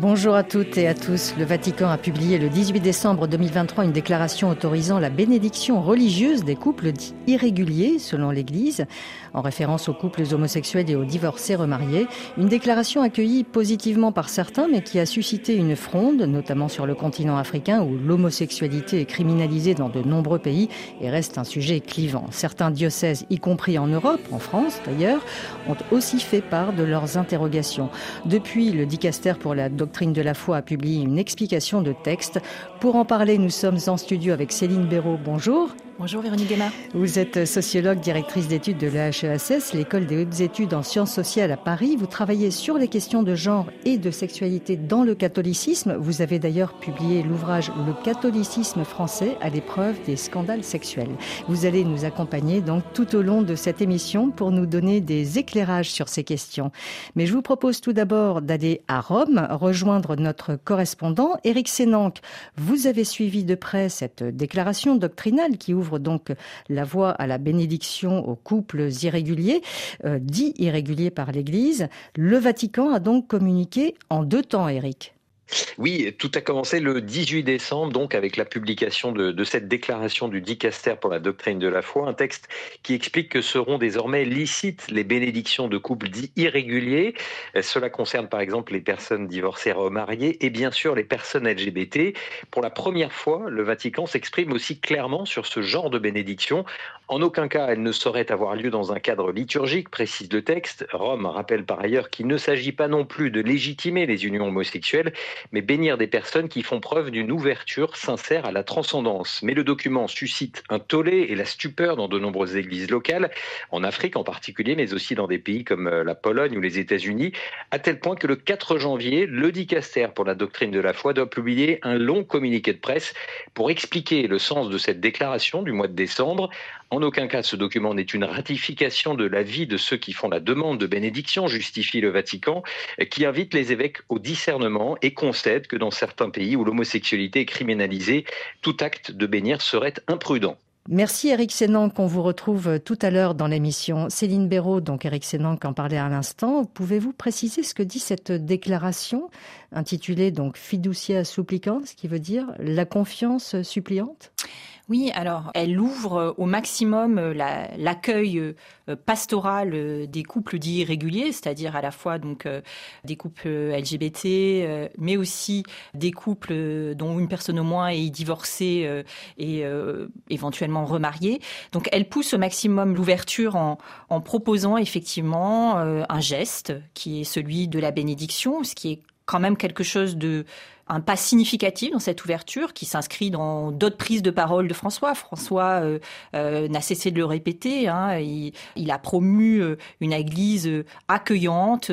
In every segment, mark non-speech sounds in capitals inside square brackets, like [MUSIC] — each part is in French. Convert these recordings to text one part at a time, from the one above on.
Bonjour à toutes et à tous. Le Vatican a publié le 18 décembre 2023 une déclaration autorisant la bénédiction religieuse des couples irréguliers selon l'Église, en référence aux couples homosexuels et aux divorcés remariés. Une déclaration accueillie positivement par certains mais qui a suscité une fronde, notamment sur le continent africain où l'homosexualité est criminalisée dans de nombreux pays et reste un sujet clivant. Certains diocèses, y compris en Europe, en France d'ailleurs, ont aussi fait part de leurs interrogations. Depuis, le dicaster pour la de la foi a publié une explication de texte. Pour en parler, nous sommes en studio avec Céline Béraud. Bonjour. Bonjour Véronique Guémard. Vous êtes sociologue, directrice d'études de l'EHESS, l'école des hautes études en sciences sociales à Paris. Vous travaillez sur les questions de genre et de sexualité dans le catholicisme. Vous avez d'ailleurs publié l'ouvrage Le catholicisme français à l'épreuve des scandales sexuels. Vous allez nous accompagner donc tout au long de cette émission pour nous donner des éclairages sur ces questions. Mais je vous propose tout d'abord d'aller à Rome, rejoindre notre correspondant Éric Sénanque. Vous avez suivi de près cette déclaration doctrinale qui ouvre donc la voie à la bénédiction aux couples irréguliers, euh, dits irréguliers par l'Église. Le Vatican a donc communiqué en deux temps, Eric. Oui, tout a commencé le 18 décembre, donc avec la publication de, cette déclaration du dicaster pour la doctrine de la foi, un texte qui explique que seront désormais licites les bénédictions de couples dits irréguliers. Cela concerne par exemple les personnes divorcées remariées et bien sûr les personnes LGBT. Pour la première fois, le Vatican s'exprime aussi clairement sur ce genre de bénédiction. En aucun cas, elle ne saurait avoir lieu dans un cadre liturgique, précise le texte. Rome rappelle par ailleurs qu'il ne s'agit pas non plus de légitimer les unions homosexuelles, mais bénir des personnes qui font preuve d'une ouverture sincère à la transcendance. Mais le document suscite un tollé et la stupeur dans de nombreuses églises locales, en Afrique en particulier, mais aussi dans des pays comme euh, la Pologne ou les États-Unis, à tel point que le 4 janvier, le dicaster pour la doctrine de la foi doit publier un long communiqué de presse pour expliquer le sens de cette déclaration du mois de décembre. En aucun cas, ce document n'est une ratification de l'avis de ceux qui font la demande de bénédiction, justifie le Vatican, qui invite les évêques au discernement et concède que dans certains pays où l'homosexualité est criminalisée, tout acte de bénir serait imprudent. Merci Eric Sénan qu'on vous retrouve tout à l'heure dans l'émission. Céline Béraud, donc Eric Sénan en parlait à l'instant. Pouvez-vous préciser ce que dit cette déclaration intitulée donc Fiducia supplicans, ce qui veut dire la confiance suppliante? Oui, alors elle ouvre euh, au maximum euh, l'accueil euh, pastoral des couples dits irréguliers, c'est-à-dire à la fois donc des couples LGBT, mais aussi des couples dont une personne au moins est divorcée et éventuellement remariée. Donc elle pousse au maximum l'ouverture en, proposant effectivement un geste qui est celui de la bénédiction, ce qui est quand même quelque chose de un pas significatif dans cette ouverture qui s'inscrit dans d'autres prises de parole de François. François euh, euh, n'a cessé de le répéter. Hein, il, il, a promu euh, une église accueillante,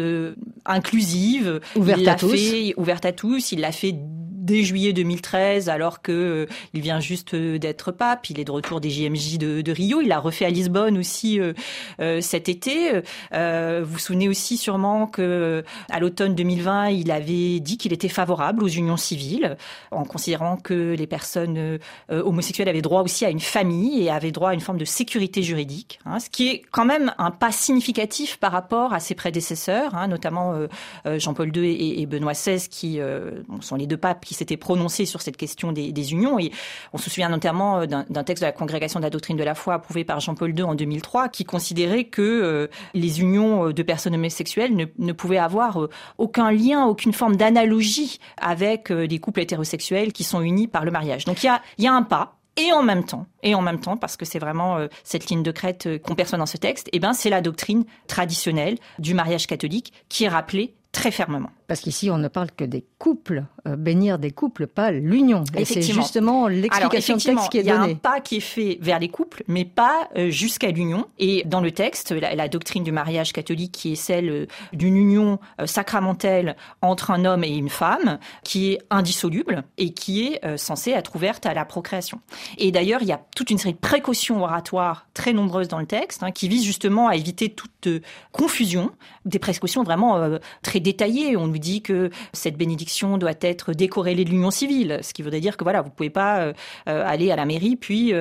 inclusive, ouverte à tous. Fait, ouverte à tous. Il l'a fait dès juillet 2013, alors que il vient juste d'être pape. Il est de retour des JMJ de, de Rio. Il a refait à Lisbonne aussi cet été. vous vous souvenez aussi sûrement que à l'automne 2020, il avait dit qu'il était favorable aux unions civile, en considérant que les personnes euh, homosexuelles avaient droit aussi à une famille et avaient droit à une forme de sécurité juridique, hein, ce qui est quand même un pas significatif par rapport à ses prédécesseurs, hein, notamment euh, euh, Jean-Paul II et, Benoît XVI, qui sont les deux papes qui s'étaient prononcés sur cette question des, unions. Et on se souvient notamment d'un texte de la Congrégation de la doctrine de la foi approuvé par Jean-Paul II en 2003, qui considérait que les unions de personnes homosexuelles ne, ne pouvaient avoir aucun lien, aucune forme d'analogie avec des couples hétérosexuels qui sont unis par le mariage. Donc il y a, un pas. Et en même temps, et en même temps, parce que c'est vraiment euh, cette ligne de crête euh, qu'on perçoit dans ce texte, eh ben c'est la doctrine traditionnelle du mariage catholique qui est rappelée très fermement. Parce qu'ici, on ne parle que des couples, euh, bénir des couples, pas l'union. Et c'est justement l'explication de texte qui est donnée. Il y a un pas qui est fait vers les couples, mais pas euh, jusqu'à l'union. Et dans le texte, la, doctrine du mariage catholique, qui est celle euh, d'une union sacramentelle entre un homme et une femme, qui est indissoluble et qui est censée être ouverte à la procréation. Et d'ailleurs, il y a toute une série de précautions oratoires très nombreuses dans le texte, hein, qui visent justement à éviter toute confusion, des précautions vraiment très détaillées. On vous dit que cette bénédiction doit être décorrélée de l'union civile, ce qui voudrait dire que voilà, vous pouvez pas aller à la mairie puis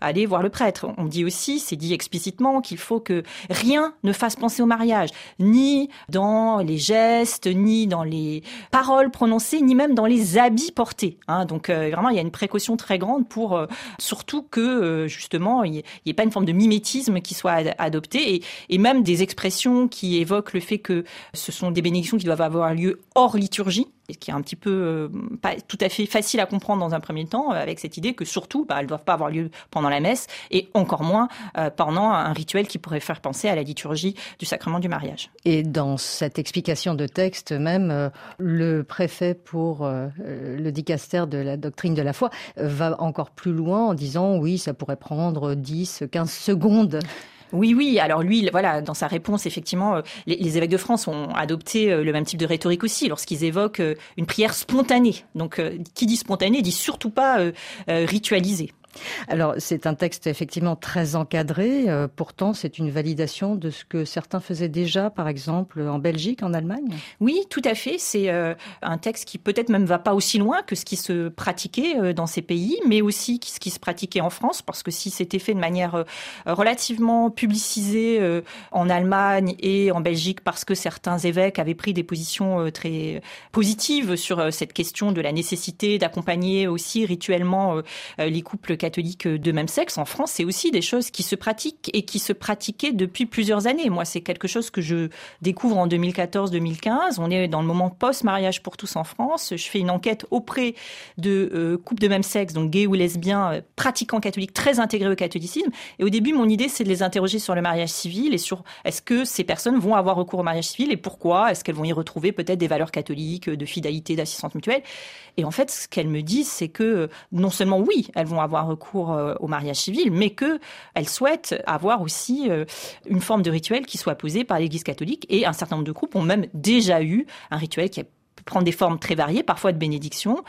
aller voir le prêtre. On dit aussi, c'est dit explicitement qu'il faut que rien ne fasse penser au mariage, ni dans les gestes, ni dans les paroles prononcées, ni même dans les habits portés. Hein. Donc vraiment, il y a une précaution très grande pour surtout que justement il n'y ait, pas une forme de mimétisme qui soit adoptée et, et même des expressions qui évoquent le fait que ce sont des bénédictions qui doivent avoir lieu hors liturgie qui est un petit peu euh, pas tout à fait facile à comprendre dans un premier temps, euh, avec cette idée que surtout, bah, elles doivent pas avoir lieu pendant la messe et encore moins euh, pendant un rituel qui pourrait faire penser à la liturgie du sacrement du mariage. Et dans cette explication de texte même, le préfet pour le dicaster de la doctrine de la foi va encore plus loin en disant oui, ça pourrait prendre 10, 15 secondes. Oui, oui. Alors lui, voilà, dans sa réponse, effectivement, euh, les, évêques de France ont adopté euh, le même type de rhétorique aussi lorsqu'ils évoquent euh, une prière spontanée. Donc, qui dit spontanée dit surtout pas ritualisée. Alors, c'est un texte effectivement très encadré. Euh, pourtant, c'est une validation de ce que certains faisaient déjà, par exemple, en Belgique, en Allemagne. Oui, tout à fait. C'est euh, un texte qui peut-être même va pas aussi loin que ce qui se pratiquait euh, dans ces pays, mais aussi ce qui se pratiquait en France, parce que si c'était fait de manière relativement publicisée en Allemagne et en Belgique, parce que certains évêques avaient pris des positions très positives sur cette question de la nécessité d'accompagner aussi rituellement les couples catholiques de même sexe en France, c'est aussi des choses qui se pratiquent et qui se pratiquaient depuis plusieurs années. Moi, c'est quelque chose que je découvre en 2014-2015. On est dans le moment post-mariage pour tous en France. Je fais une enquête auprès de euh, couples de même sexe, donc gays ou lesbiens, euh, pratiquants catholiques, très intégrés au catholicisme. Et au début, mon idée, c'est de les interroger sur le mariage civil et sur est-ce que ces personnes vont avoir recours au mariage civil et pourquoi? Est-ce qu'elles vont y retrouver peut-être des valeurs catholiques, de fidélité, d'assistance mutuelle? Et en fait, ce qu'elles me disent, c'est que non seulement oui, elles vont avoir recours euh, au mariage civil, mais qu'elle souhaite avoir aussi euh, une forme de rituel qui soit posée par l'Église catholique. Et un certain nombre de groupes ont même déjà eu un rituel qui prend des formes très variées, parfois de bénédiction,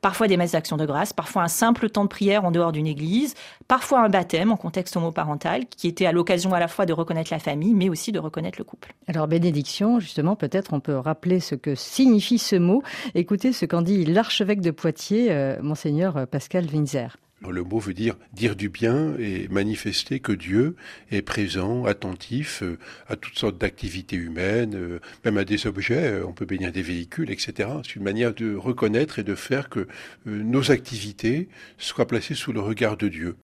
parfois des messes d'action de grâce, parfois un simple temps de prière en dehors d'une église, parfois un baptême en contexte homoparental, qui était à l'occasion à la fois de reconnaître la famille, mais aussi de reconnaître le couple. Alors bénédiction, justement, peut-être on peut rappeler ce que signifie ce mot. Écoutez ce qu'en dit l'archevêque de Poitiers, euh, monseigneur Pascal Winzer. Le mot veut dire dire du bien et manifester que Dieu est présent, attentif euh, à toutes sortes d'activités humaines, euh, même à des objets, euh, on peut bénir des véhicules, etc. C'est une manière de reconnaître et de faire que nos activités soient placées sous le regard de Dieu.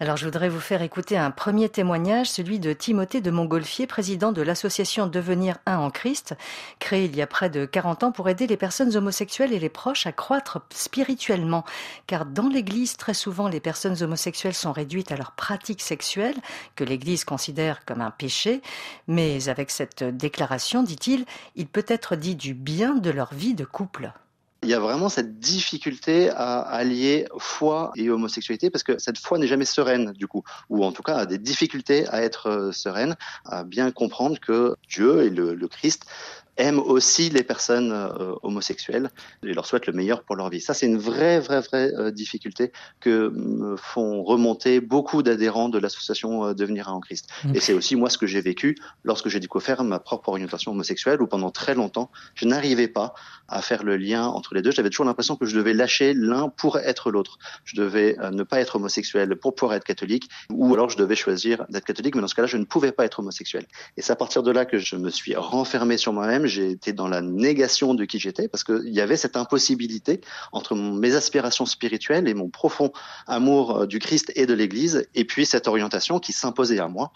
Alors je voudrais vous faire écouter un premier témoignage, celui de Timothée de Montgolfier, président de l'association Devenir un en Christ, créée il y a près de 40 ans pour aider les personnes homosexuelles et les proches à croître spirituellement. Car dans l'Église, très souvent, les personnes homosexuelles sont réduites à leur pratique sexuelle, que l'Église considère comme un péché. Mais avec cette déclaration, dit-il, il peut être dit du bien de leur vie de couple il y a vraiment cette difficulté à allier foi et homosexualité parce que cette foi n'est jamais sereine du coup, ou en tout cas a des difficultés à être euh, sereine, à bien comprendre que Dieu et le, le Christ aiment aussi les personnes euh, homosexuelles et leur souhaitent le meilleur pour leur vie. Ça, c'est une vraie, vraie, vraie euh, difficulté que me font remonter beaucoup d'adhérents de l'association euh, Devenir un en Christ. Mm. Et c'est aussi moi ce que j'ai vécu lorsque j'ai découvert ma propre orientation homosexuelle, où pendant très longtemps, je n'arrivais pas à faire le lien entre les deux. J'avais toujours l'impression que je devais lâcher l'un pour être l'autre. Je devais ne pas être homosexuel pour pouvoir être catholique, ou alors je devais choisir d'être catholique, mais dans ce cas-là, je ne pouvais pas être homosexuel. Et c'est à partir de là que je me suis renfermé sur moi-même j'ai été dans la négation de qui j'étais parce qu'il y avait cette impossibilité entre mes aspirations spirituelles et mon profond amour euh, du Christ et de l'Église, et puis cette orientation qui s'imposait à moi.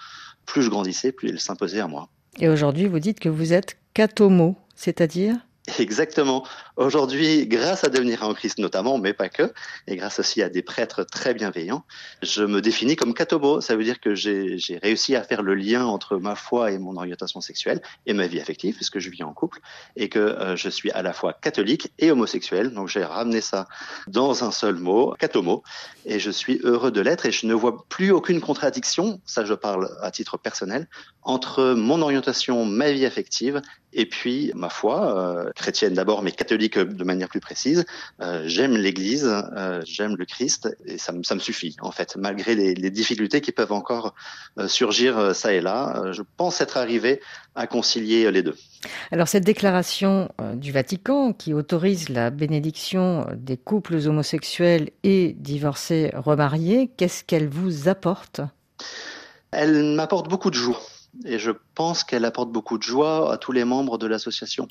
Plus je grandissais, plus elle s'imposait à moi. Et aujourd'hui, vous dites que vous êtes catomo, c'est-à-dire? Exactement. Aujourd'hui, grâce à devenir en Christ notamment, mais pas que, et grâce aussi à des prêtres très bienveillants, je me définis comme catobo. Ça veut dire que j'ai réussi à faire le lien entre ma foi et mon orientation sexuelle et ma vie affective, puisque je vis en couple, et que euh, je suis à la fois catholique et homosexuel. Donc j'ai ramené ça dans un seul mot, catomo, et je suis heureux de l'être et je ne vois plus aucune contradiction, ça je parle à titre personnel, entre mon orientation, ma vie affective, et puis ma foi. Euh, chrétienne d'abord, mais catholique de manière plus précise. j'aime l'Église, j'aime le Christ, et ça, me, ça me suffit en fait, malgré les, les difficultés qui peuvent encore surgir ça et là. je pense être arrivé à concilier les deux. Alors cette déclaration du Vatican qui autorise la bénédiction des couples homosexuels et divorcés remariés, qu'est-ce qu'elle vous apporte? Elle m'apporte beaucoup de joie et je pense qu'elle apporte beaucoup de joie à tous les membres de l'association.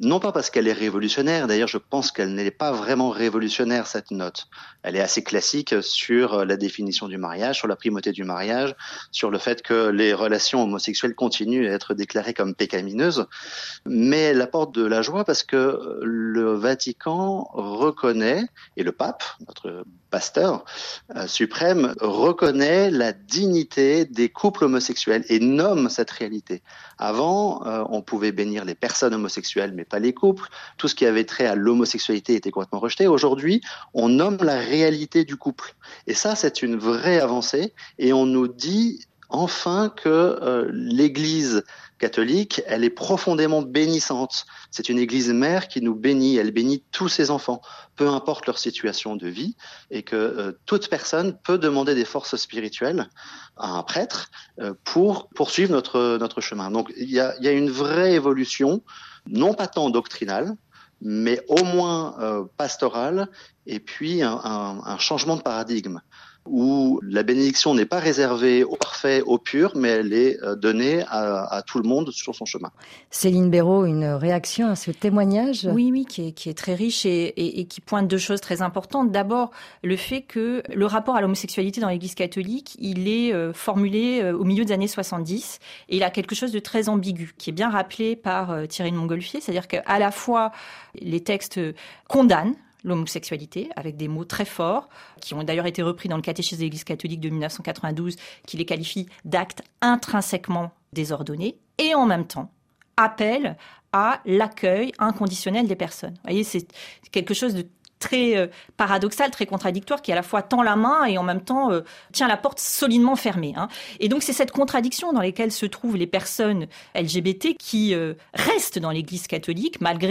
Non pas parce qu'elle est révolutionnaire, d'ailleurs je pense qu'elle n'est pas vraiment révolutionnaire cette note. Elle est assez classique sur la définition du mariage, sur la primauté du mariage, sur le fait que les relations homosexuelles continuent à être déclarées comme pécamineuses, mais elle apporte de la joie parce que le Vatican reconnaît, et le pape, notre pasteur euh, suprême, reconnaît la dignité des couples homosexuels et nomme cette réalité. Avant, euh, on pouvait bénir les personnes homosexuelles, mais pas les couples. Tout ce qui avait trait à l'homosexualité était complètement rejeté. Aujourd'hui, on nomme la réalité du couple. Et ça, c'est une vraie avancée. Et on nous dit enfin que euh, l'Église catholique, elle est profondément bénissante. C'est une Église mère qui nous bénit, elle bénit tous ses enfants, peu importe leur situation de vie, et que euh, toute personne peut demander des forces spirituelles à un prêtre euh, pour poursuivre notre, notre chemin. Donc il y a, y a une vraie évolution, non pas tant doctrinale, mais au moins euh, pastorale, et puis un, un changement de paradigme où la bénédiction n'est pas réservée au parfait, au pur, mais elle est euh, donnée à, tout le monde sur son chemin. Céline Béraud, une réaction à ce témoignage? Oui, oui, qui est, très riche et, qui pointe deux choses très importantes. D'abord, le fait que le rapport à l'homosexualité dans l'Église catholique, il est euh, formulé euh, au milieu des années 70 et il a quelque chose de très ambigu, qui est bien rappelé par Thierry de Montgolfier, c'est-à-dire qu'à la fois les textes condamnent l'homosexualité avec des mots très forts qui ont d'ailleurs été repris dans le catéchisme de l'Église catholique de 1992 qui les qualifie d'actes intrinsèquement désordonnés et en même temps appellent à l'accueil inconditionnel des personnes. Vous voyez, c'est quelque chose de très euh, paradoxal, très contradictoire, qui à la fois tend la main et en même temps euh, tient la porte solidement fermée. Hein. Et donc c'est cette contradiction dans laquelle se trouvent les personnes LGBT qui euh, restent dans l'Église catholique malgré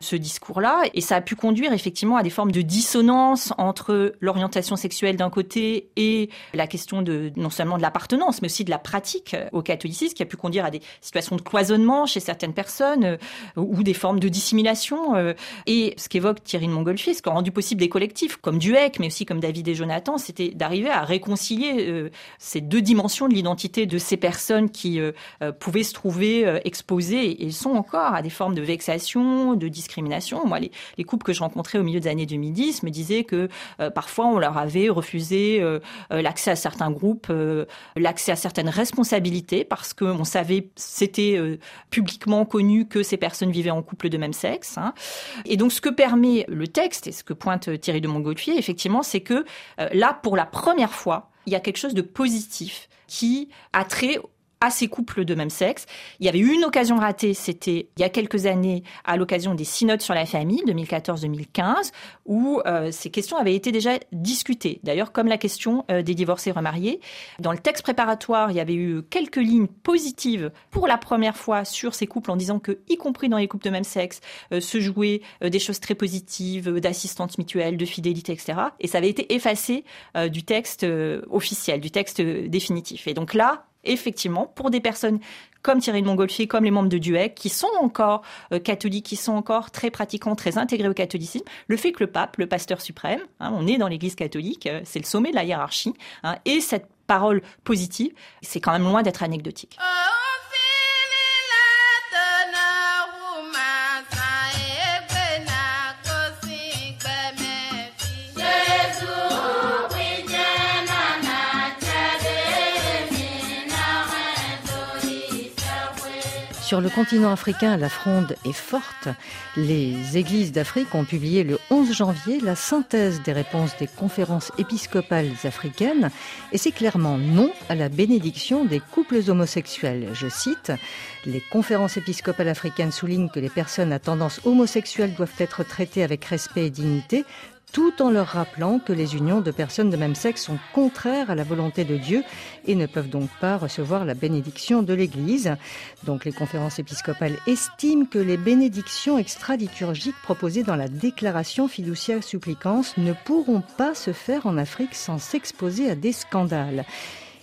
ce discours-là. Et ça a pu conduire effectivement à des formes de dissonance entre l'orientation sexuelle d'un côté et la question de non seulement de l'appartenance, mais aussi de la pratique au catholicisme, qui a pu conduire à des situations de cloisonnement chez certaines personnes ou des formes de dissimulation. et ce qu'évoque Thierry de Ce a rendu possible des collectifs comme Duec, mais aussi comme David et Jonathan, c'était d'arriver à réconcilier euh, ces deux dimensions de l'identité de ces personnes qui euh, euh, pouvaient se trouver exposées et sont encore à des formes de vexation, de discrimination. Moi, les, les, couples que je rencontrais au milieu des années 2010 me disaient que parfois on leur avait refusé l'accès à certains groupes, l'accès à certaines responsabilités parce qu'on savait, c'était publiquement connu que ces personnes vivaient en couple de même sexe. Hein. Et donc, ce que permet le texte, et ce que pointe Thierry de Montgolfier, effectivement, c'est que euh, là, pour la première fois, il y a quelque chose de positif qui a trait à ces couples de même sexe. Il y avait eu une occasion ratée, c'était il y a quelques années, à l'occasion des synodes sur la famille, 2014-2015, où euh, ces questions avaient été déjà discutées. D'ailleurs, comme la question euh, des divorcés remariés. Dans le texte préparatoire, il y avait eu quelques lignes positives pour la première fois sur ces couples en disant que, y compris dans les couples de même sexe, euh, se jouaient des choses très positives, d'assistance mutuelle, de fidélité, etc. Et ça avait été effacé du texte officiel, du texte définitif. Et donc là, effectivement, pour des personnes comme Thierry de Montgolfier, comme les membres de Duec, qui sont encore euh, catholiques, qui sont encore très pratiquants, très intégrés au catholicisme, le fait que le pape, le pasteur suprême, hein, on est dans l'Église catholique, euh, c'est le sommet de la hiérarchie, hein, et cette parole positive, c'est quand même loin d'être anecdotique. Ah Sur le continent africain, la fronde est forte. Les églises d'Afrique ont publié le 11 janvier la synthèse des réponses des conférences épiscopales africaines et c'est clairement non à la bénédiction des couples homosexuels. Je cite, les conférences épiscopales africaines soulignent que les personnes à tendance homosexuelle doivent être traitées avec respect et dignité tout en leur rappelant que les unions de personnes de même sexe sont contraires à la volonté de Dieu et ne peuvent donc pas recevoir la bénédiction de l'Église. Donc les conférences épiscopales estiment que les bénédictions extraliturgiques proposées dans la déclaration fiducia supplicans ne pourront pas se faire en Afrique sans s'exposer à des scandales.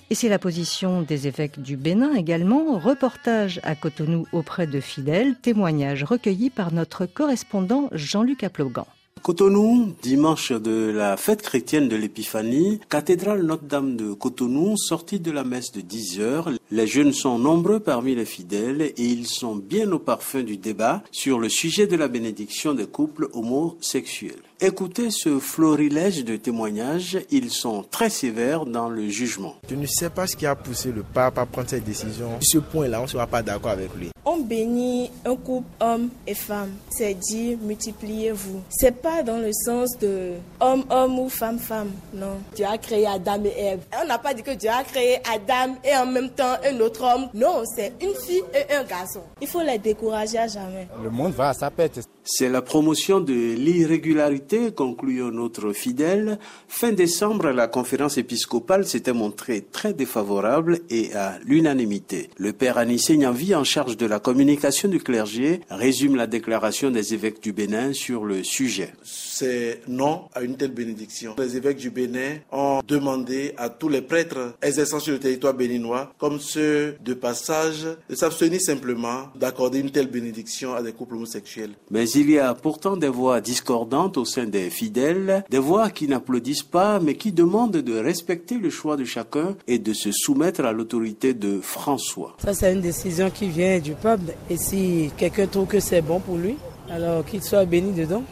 Et c'est la position des évêques du Bénin également. Reportage à Cotonou auprès de fidèles, témoignages recueillis par notre correspondant Jean-Luc Aplogan. Cotonou, dimanche de la fête chrétienne de l'Épiphanie, cathédrale Notre-Dame de Cotonou, sortie de la messe de 10 heures. Les jeunes sont nombreux parmi les fidèles et ils sont bien au parfum du débat sur le sujet de la bénédiction des couples homosexuels. Écoutez ce florilège de témoignages, ils sont très sévères dans le jugement. Je ne sais pas ce qui a poussé le pape à prendre cette décision. Sur ce point-là, on ne sera pas d'accord avec lui. On bénit un couple homme et femme. C'est dit multipliez-vous. C'est pas dans le sens de homme-homme ou femme-femme. Non. Dieu a créé Adam et Ève. On n'a pas dit que Dieu a créé Adam et en même temps un autre homme. Non, c'est une fille et un garçon. Il faut les décourager à jamais. Le monde va à sa pète. C'est la promotion de l'irrégularité, conclut notre fidèle. Fin décembre, la conférence épiscopale s'était montrée très défavorable et à l'unanimité. Le père Anissé Nyanvi, en charge de la communication du clergé, résume la déclaration des évêques du Bénin sur le sujet. C'est non à une telle bénédiction. Les évêques du Bénin ont demandé à tous les prêtres exerçant sur le territoire béninois, comme ceux de passage, de s'abstenir simplement d'accorder une telle bénédiction à des couples homosexuels. Mais il y a pourtant des voix discordantes au sein des fidèles, des voix qui n'applaudissent pas, mais qui demandent de respecter le choix de chacun et de se soumettre à l'autorité de François. Ça, c'est une décision qui vient du peuple. Et si quelqu'un trouve que c'est bon pour lui, alors qu'il soit béni dedans.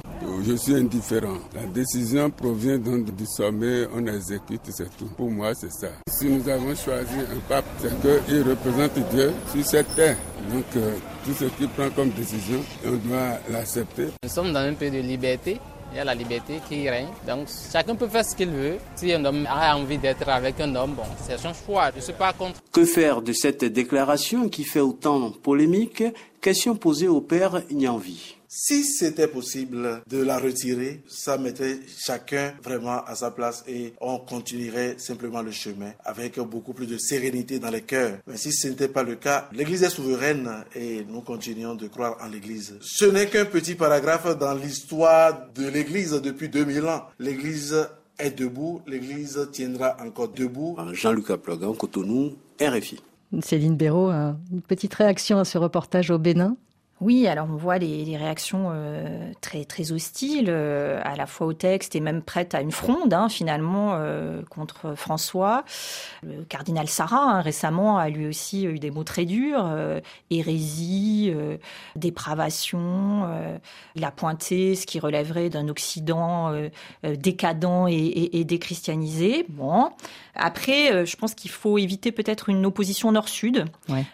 Je suis indifférent. La décision provient donc du sommet, on exécute, c'est tout. Pour moi, c'est ça. Si nous avons choisi un pape, c'est qu'il représente Dieu sur cette terre. Donc, euh, tout ce qu'il prend comme décision, on doit l'accepter. Nous sommes dans un pays de liberté. Il y a la liberté qui règne. Donc chacun peut faire ce qu'il veut. Si un homme a envie d'être avec un homme, bon, c'est son choix. Je ne suis pas contre. Que faire de cette déclaration qui fait autant polémique? Question posée au père Nyanvi. Si c'était possible de la retirer, ça mettrait chacun vraiment à sa place et on continuerait simplement le chemin avec beaucoup plus de sérénité dans les cœurs. Mais si ce n'était pas le cas, l'Église est souveraine et nous continuons de croire en l'Église. Ce n'est qu'un petit paragraphe dans l'histoire de l'Église depuis 2000 ans. L'Église est debout, l'Église tiendra encore debout. Jean-Luc Aplogan, Cotonou, RFI. Céline Béraud, une petite réaction à ce reportage au Bénin oui, alors on voit les, réactions euh, très très hostiles, euh, à la fois au texte et même prêtes à une fronde hein, finalement euh, contre François. Le cardinal Sarah hein, récemment a lui aussi eu des mots très durs, hérésie, dépravation. il a pointé ce qui relèverait d'un Occident décadent et, et, déchristianisé. Bon, après, je pense qu'il faut éviter peut-être une opposition nord-sud.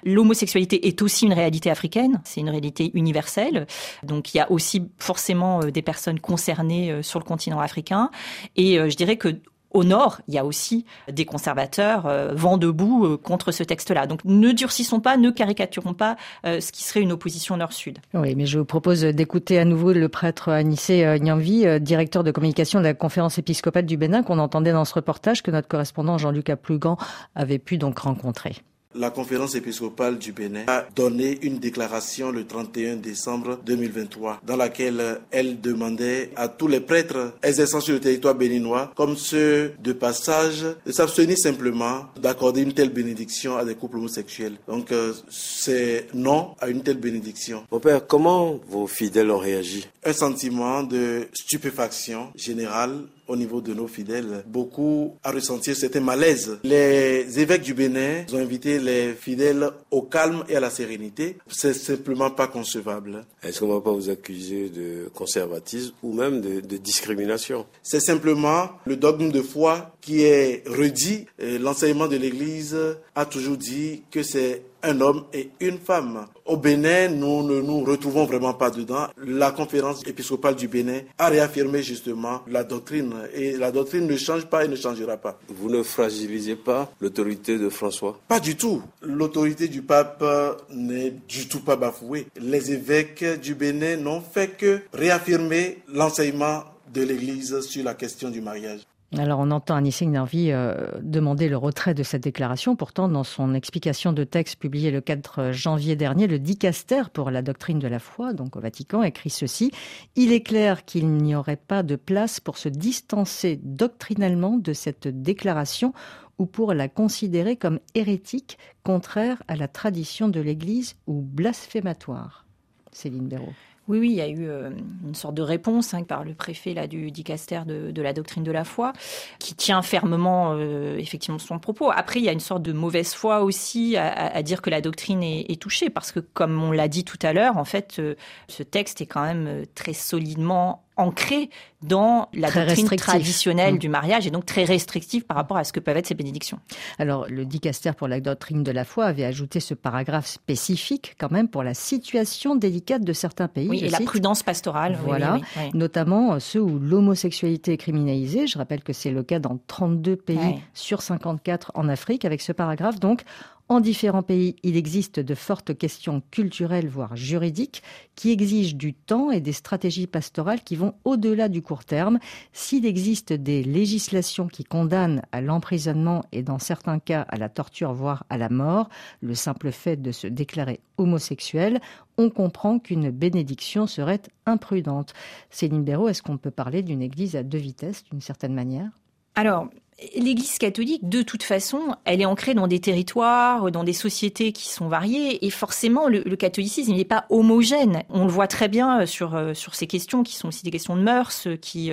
L'homosexualité est aussi une réalité africaine, c'est une réalité universelle. Donc il y a aussi forcément euh, des personnes concernées euh, sur le continent africain. Et euh, je dirais que au nord, il y a aussi des conservateurs vent debout contre ce texte-là. Donc ne durcissons pas, ne caricaturons pas ce qui serait une opposition nord-sud. Oui, mais je vous propose d'écouter à nouveau le prêtre Anissé Nyamvi, directeur de communication de la conférence épiscopale du Bénin, qu'on entendait dans ce reportage que notre correspondant Jean-Luc Aplugan avait pu donc rencontrer la conférence épiscopale du Bénin a donné une déclaration le 31 décembre 2023 dans laquelle elle demandait à tous les prêtres exerçant sur le territoire béninois, comme ceux de passage, de s'abstenir simplement d'accorder une telle bénédiction à des couples homosexuels. Donc euh, c'est non à une telle bénédiction. Mon père, comment vos fidèles ont réagi? Un sentiment de stupéfaction générale au niveau de nos fidèles. Beaucoup à ressentir un malaise. Les évêques du Bénin ont invité les fidèles au calme et à la sérénité. C'est simplement pas concevable. Est-ce qu'on va pas vous accuser de conservatisme ou même de, de discrimination? C'est simplement le dogme de foi qui est redit. L'enseignement de l'Église a toujours dit que c'est un homme et une femme. Au Bénin, nous ne nous retrouvons vraiment pas dedans. La conférence épiscopale du Bénin a réaffirmé justement la doctrine et la doctrine ne change pas et ne changera pas. Vous ne fragilisez pas l'autorité de François? Pas du tout. L'autorité du pape n'est du tout pas bafouée. Les évêques du Bénin n'ont fait que réaffirmer l'enseignement de l'Église sur la question du mariage. Alors on entend Anissé Narvi euh, demander le retrait de cette déclaration. Pourtant, dans son explication de texte publiée le 4 janvier dernier, le dicaster pour la doctrine de la foi, donc au Vatican, écrit ceci. Il est clair qu'il n'y aurait pas de place pour se distancer doctrinalement de cette déclaration ou pour la considérer comme hérétique, contraire à la tradition de l'Église ou blasphématoire. Céline Béraud. Oui, oui, il y a eu euh, une sorte de réponse hein, par le préfet là, du dicaster de, la doctrine de la foi, qui tient fermement euh, effectivement son propos. Après, il y a une sorte de mauvaise foi aussi à, dire que la doctrine est, est, touchée, parce que comme on l'a dit tout à l'heure, en fait, euh, ce texte est quand même très solidement ancré dans la doctrine traditionnelle mmh. du mariage et donc très restrictive par rapport à ce que peuvent être ces bénédictions. Alors, le dicaster pour la doctrine de la foi avait ajouté ce paragraphe spécifique quand même pour la situation délicate de certains pays. Oui, et la prudence pastorale. Voilà, oui, oui, oui, notamment ceux où l'homosexualité est criminalisée. Je rappelle que c'est le cas dans 32 pays sur 54 en Afrique avec ce paragraphe. Donc, en différents pays, il existe de fortes questions culturelles, voire juridiques, qui exigent du temps et des stratégies pastorales qui vont au-delà du court terme. S'il existe des législations qui condamnent à l'emprisonnement et dans certains cas à la torture, voire à la mort, le simple fait de se déclarer homosexuel, on comprend qu'une bénédiction serait imprudente. Céline Béraud, est-ce qu'on peut parler d'une église à deux vitesses d'une certaine manière? Alors, L'Église catholique, de toute façon, elle est ancrée dans des territoires, dans des sociétés qui sont variées, et forcément, le, le catholicisme n'est pas homogène. On le voit très bien euh, sur euh, sur ces questions, qui sont aussi des questions de mœurs, euh, qui,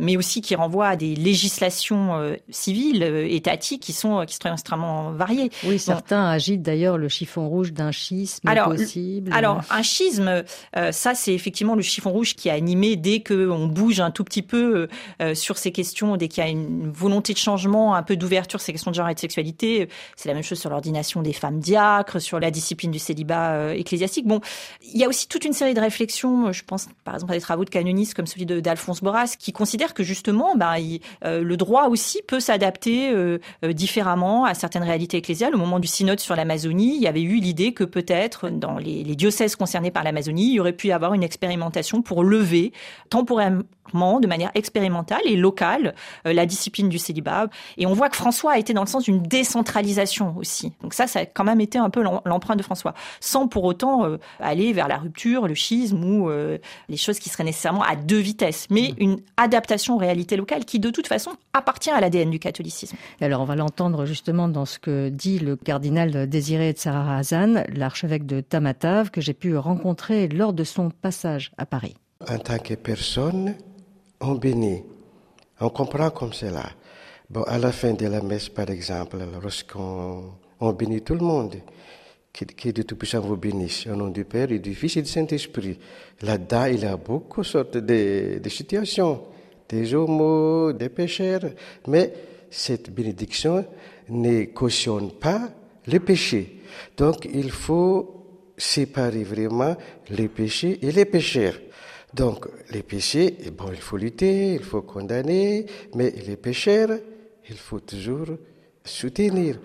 mais aussi qui renvoient à des législations civiles, étatiques, qui sont qui sont extrêmement variées. Oui, certains agitent d'ailleurs le chiffon rouge d'un schisme alors, possible. Alors, un schisme, ça, c'est effectivement le chiffon rouge qui est animé dès qu'on bouge un tout petit peu sur ces questions, dès qu'il y a une volonté changement, un peu d'ouverture ces questions de genre et de sexualité. C'est la même chose sur l'ordination des femmes diacres, sur la discipline du célibat euh, ecclésiastique. Bon, il y a aussi toute une série de réflexions. Je pense par exemple à des travaux de canonistes comme celui d'Alphonse Borras, qui considèrent que justement, bah, euh, le droit aussi peut s'adapter euh, différemment à certaines réalités ecclésiales. Au moment du synode sur l'Amazonie, il y avait eu l'idée que peut-être dans les, les diocèses concernés par l'Amazonie, il y aurait pu y avoir une expérimentation pour lever temporairement de manière expérimentale et locale la discipline du célibat. Et on voit que François a été dans le sens d'une décentralisation aussi. Donc ça, ça a quand même été un peu l'empreinte de François, sans pour autant euh, aller vers la rupture, le schisme ou euh, les choses qui seraient nécessairement à deux vitesses, mais une adaptation aux réalités locales qui, de toute façon, appartient à l'ADN du catholicisme. Et alors, on va l'entendre justement dans ce que dit le cardinal Désiré de Sarah Hazan, l'archevêque de Tamatave, que j'ai pu rencontrer lors de son passage à Paris. En tant que personne, on bénit. On comprend comme cela. Bon, à la fin de la messe, par exemple, lorsqu'on on bénit tout le monde, qui, qui de Tout-Puissant vous bénisse, au nom du Père et du Fils et du Saint-Esprit. Là-dedans, il y a beaucoup de situations, des homos, des pécheurs, mais cette bénédiction ne cautionne pas le péché. Donc, il faut séparer vraiment les péchés et les pécheurs. Donc, les péchés, bon, il faut lutter, il faut condamner, mais les pécheurs, il faut toujours soutenir,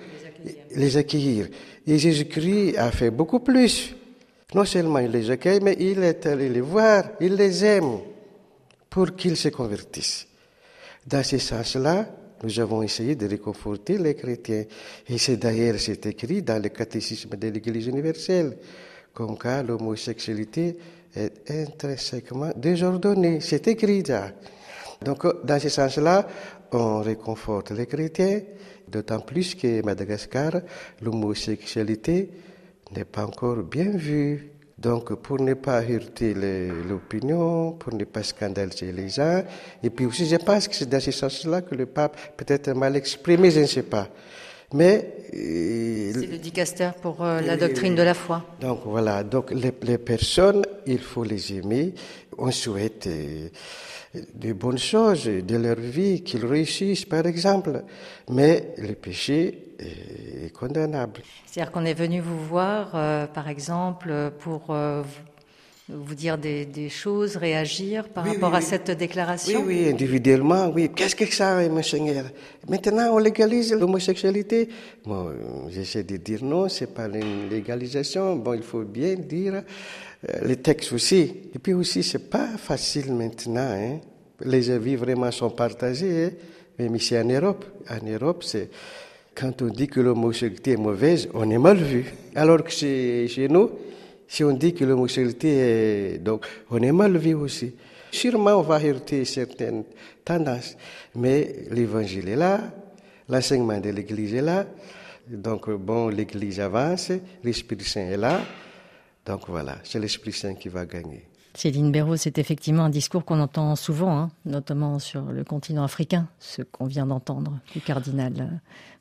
les accueillir. Et Jésus-Christ a fait beaucoup plus. Non seulement il les accueille, mais il est allé les voir, il les aime pour qu'ils se convertissent. Dans ce sens-là, nous avons essayé de réconforter les chrétiens. Et c'est d'ailleurs, écrit dans le catéchisme de l'Église universelle, comme quoi l'homosexualité est intrinsèquement désordonnée. C'est écrit là. Donc, dans ce sens-là, on réconforte les chrétiens, d'autant plus que Madagascar, l'homosexualité n'est pas encore bien vue. Donc, pour ne pas heurter l'opinion, pour ne pas scandaliser les gens, et puis aussi, je pense que c'est dans ce sens-là que le pape peut-être mal exprimé, je ne sais pas. Mais euh, c'est le dicaster pour euh, la doctrine de la foi. Donc voilà, donc les, les, personnes, il faut les aimer. On souhaite euh, de bonnes choses de leur vie, qu'ils réussissent, par exemple. Mais le péché est condamnable. C'est-à-dire qu'on est venu vous voir, euh, par exemple, pour euh, vous dire des, des, choses, réagir par oui, rapport oui, à cette déclaration Oui, oui, individuellement, oui. Qu'est-ce que ça, Monseigneur Maintenant, on légalise l'homosexualité. Bon, j'essaie de dire non, c'est pas une légalisation. Bon, il faut bien dire euh, les textes aussi. Et puis aussi, c'est pas facile maintenant, hein Les avis vraiment sont partagés, hein. même ici en Europe. En Europe, c'est quand on dit que l'homosexualité est mauvaise, on est mal vu. Alors que chez, chez nous, si on dit que l'homosexualité est... Donc, on est mal vu aussi. Sûrement, on va heurter certaines tendances. Mais l'évangile est là, l'enseignement de l'Église est là. Donc, bon, l'Église avance, l'Esprit Saint est là. Donc voilà, c'est l'Esprit Saint qui va gagner. Céline Béraud, c'est effectivement un discours qu'on entend souvent, hein, notamment sur le continent africain, ce qu'on vient d'entendre du cardinal euh,